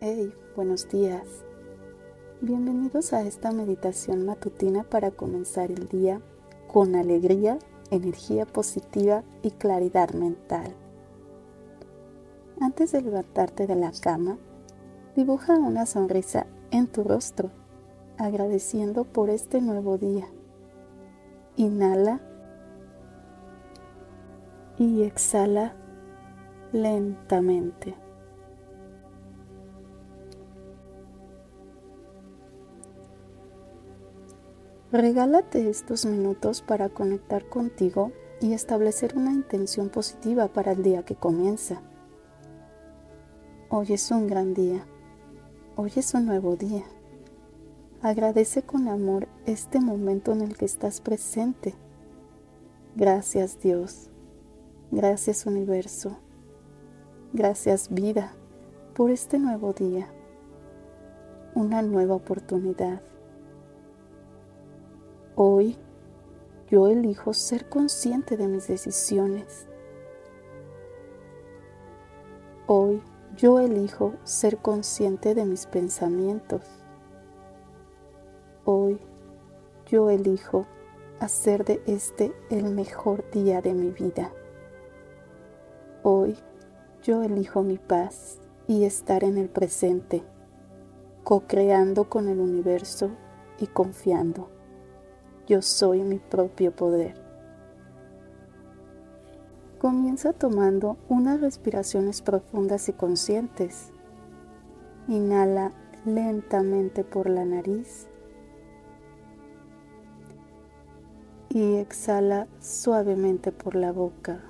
Hey, buenos días. Bienvenidos a esta meditación matutina para comenzar el día con alegría, energía positiva y claridad mental. Antes de levantarte de la cama, dibuja una sonrisa en tu rostro, agradeciendo por este nuevo día. Inhala y exhala lentamente. Regálate estos minutos para conectar contigo y establecer una intención positiva para el día que comienza. Hoy es un gran día. Hoy es un nuevo día. Agradece con amor este momento en el que estás presente. Gracias Dios. Gracias universo. Gracias vida por este nuevo día. Una nueva oportunidad Hoy yo elijo ser consciente de mis decisiones. Hoy yo elijo ser consciente de mis pensamientos. Hoy yo elijo hacer de este el mejor día de mi vida. Hoy yo elijo mi paz y estar en el presente, co-creando con el universo y confiando. Yo soy mi propio poder. Comienza tomando unas respiraciones profundas y conscientes. Inhala lentamente por la nariz y exhala suavemente por la boca.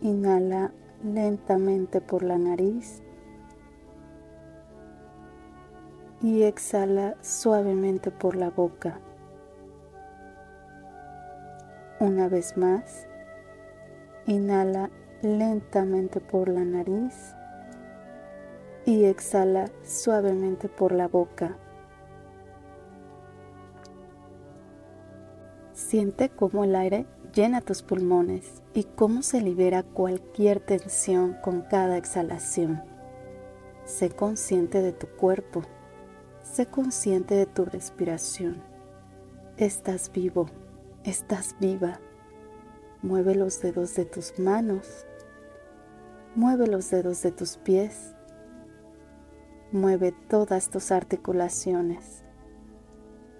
Inhala lentamente por la nariz y exhala suavemente por la boca. Una vez más, inhala lentamente por la nariz y exhala suavemente por la boca. Siente cómo el aire llena tus pulmones y cómo se libera cualquier tensión con cada exhalación. Sé consciente de tu cuerpo Sé consciente de tu respiración. Estás vivo, estás viva. Mueve los dedos de tus manos. Mueve los dedos de tus pies. Mueve todas tus articulaciones.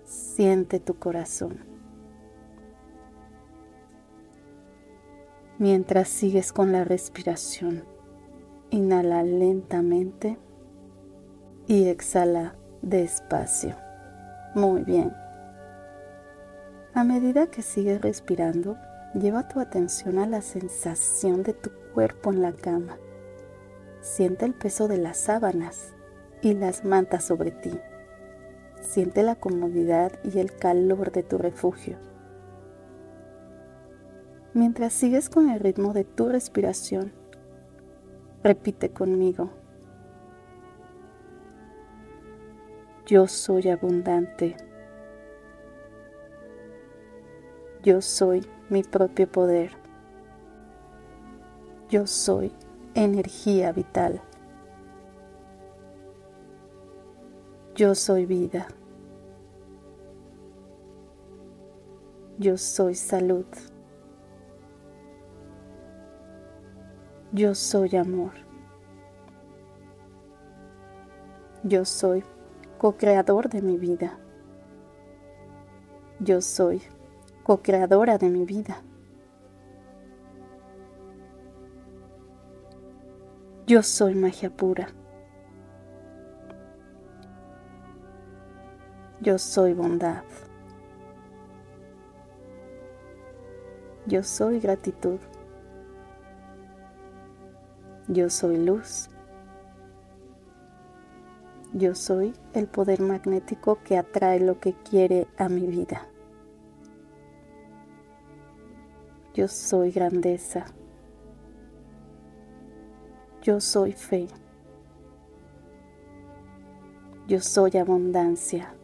Siente tu corazón. Mientras sigues con la respiración, inhala lentamente y exhala despacio. Muy bien. A medida que sigues respirando, lleva tu atención a la sensación de tu cuerpo en la cama. Siente el peso de las sábanas y las mantas sobre ti. Siente la comodidad y el calor de tu refugio. Mientras sigues con el ritmo de tu respiración, repite conmigo. Yo soy abundante. Yo soy mi propio poder. Yo soy energía vital. Yo soy vida. Yo soy salud. Yo soy amor. Yo soy co-creador de mi vida. Yo soy co-creadora de mi vida. Yo soy magia pura. Yo soy bondad. Yo soy gratitud. Yo soy luz. Yo soy el poder magnético que atrae lo que quiere a mi vida. Yo soy grandeza. Yo soy fe. Yo soy abundancia.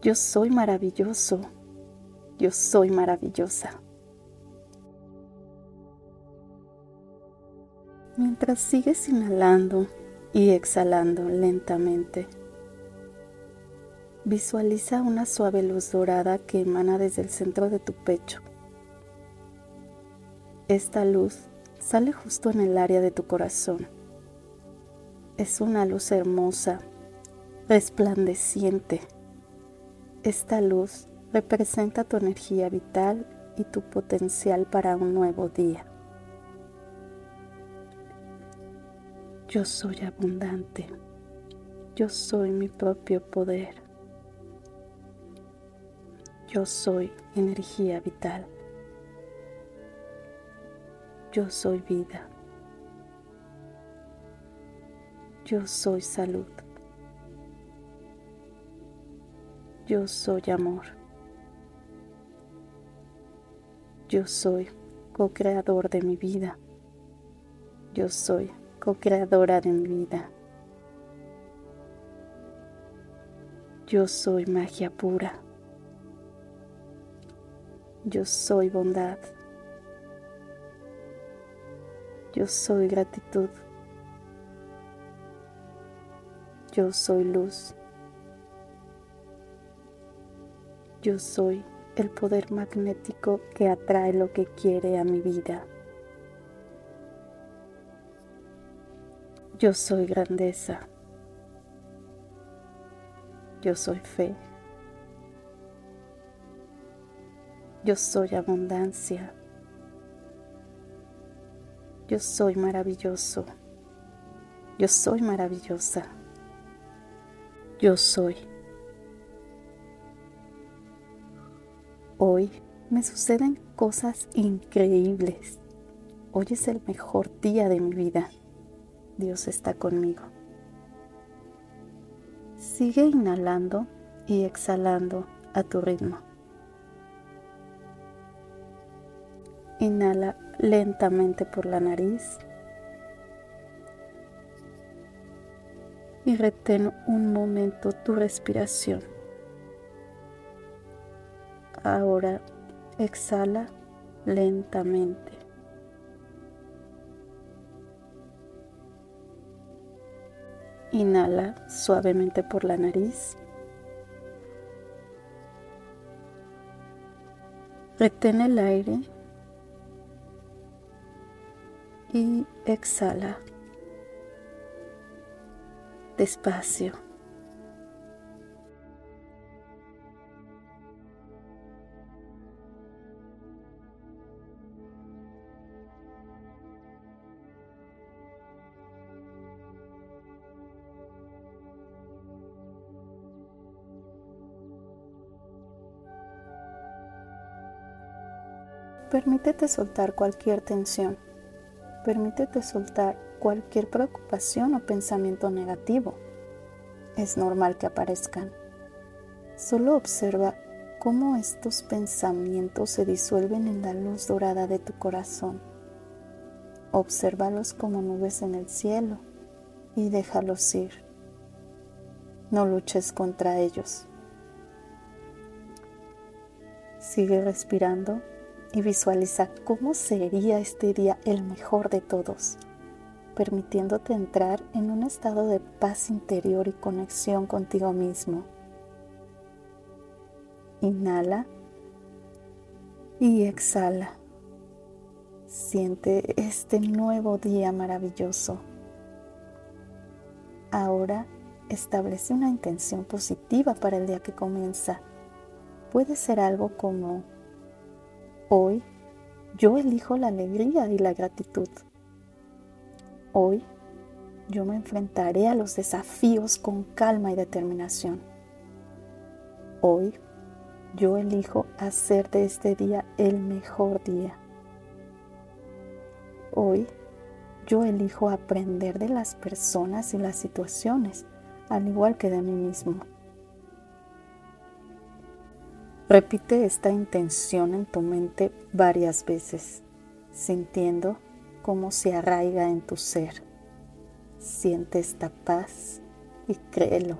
Yo soy maravilloso. Yo soy maravillosa. Mientras sigues inhalando y exhalando lentamente, visualiza una suave luz dorada que emana desde el centro de tu pecho. Esta luz sale justo en el área de tu corazón. Es una luz hermosa, resplandeciente. Esta luz representa tu energía vital y tu potencial para un nuevo día. Yo soy abundante. Yo soy mi propio poder. Yo soy energía vital. Yo soy vida. Yo soy salud. Yo soy amor. Yo soy co-creador de mi vida. Yo soy co-creadora de mi vida. Yo soy magia pura. Yo soy bondad. Yo soy gratitud. Yo soy luz. Yo soy el poder magnético que atrae lo que quiere a mi vida. Yo soy grandeza. Yo soy fe. Yo soy abundancia. Yo soy maravilloso. Yo soy maravillosa. Yo soy. Hoy me suceden cosas increíbles. Hoy es el mejor día de mi vida. Dios está conmigo. Sigue inhalando y exhalando a tu ritmo. Inhala lentamente por la nariz y retén un momento tu respiración. Ahora exhala lentamente. Inhala suavemente por la nariz. Retén el aire y exhala despacio. Permítete soltar cualquier tensión. Permítete soltar cualquier preocupación o pensamiento negativo. Es normal que aparezcan. Solo observa cómo estos pensamientos se disuelven en la luz dorada de tu corazón. Obsérvalos como nubes en el cielo y déjalos ir. No luches contra ellos. Sigue respirando y visualiza cómo sería este día el mejor de todos, permitiéndote entrar en un estado de paz interior y conexión contigo mismo. Inhala y exhala. Siente este nuevo día maravilloso. Ahora establece una intención positiva para el día que comienza. Puede ser algo como Hoy yo elijo la alegría y la gratitud. Hoy yo me enfrentaré a los desafíos con calma y determinación. Hoy yo elijo hacer de este día el mejor día. Hoy yo elijo aprender de las personas y las situaciones, al igual que de mí mismo. Repite esta intención en tu mente varias veces, sintiendo cómo se arraiga en tu ser. Siente esta paz y créelo.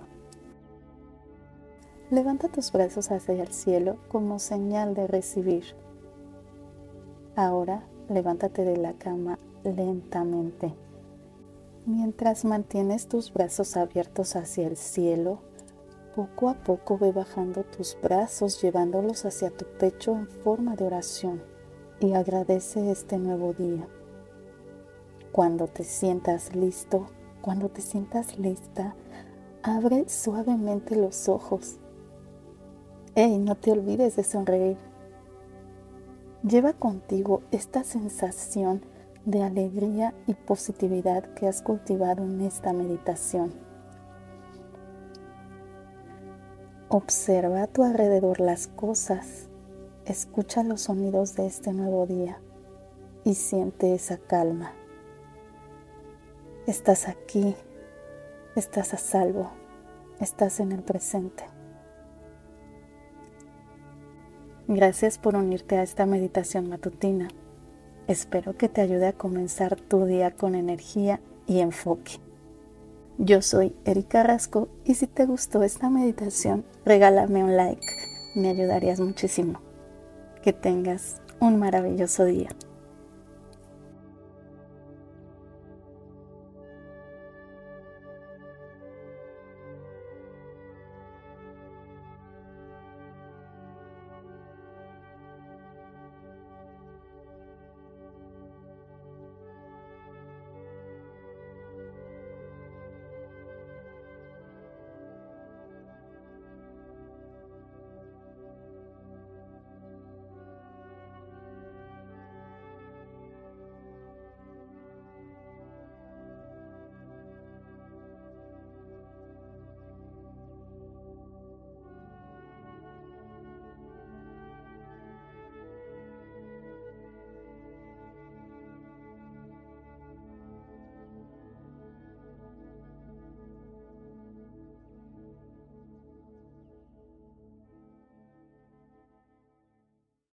Levanta tus brazos hacia el cielo como señal de recibir. Ahora levántate de la cama lentamente Mientras mantienes tus brazos abiertos hacia el cielo, poco a poco ve bajando tus brazos llevándolos hacia tu pecho en forma de oración y agradece este nuevo día. Cuando te sientas listo, cuando te sientas lista, abre suavemente los ojos. Hey, no te olvides de sonreír. Lleva contigo esta sensación de alegría y positividad que has cultivado en esta meditación. Observa a tu alrededor las cosas, escucha los sonidos de este nuevo día y siente esa calma. Estás aquí, estás a salvo, estás en el presente. Gracias por unirte a esta meditación matutina. Espero que te ayude a comenzar tu día con energía y enfoque. Yo soy Erika Rasco y si te gustó esta meditación, regálame un like, me ayudarías muchísimo. Que tengas un maravilloso día.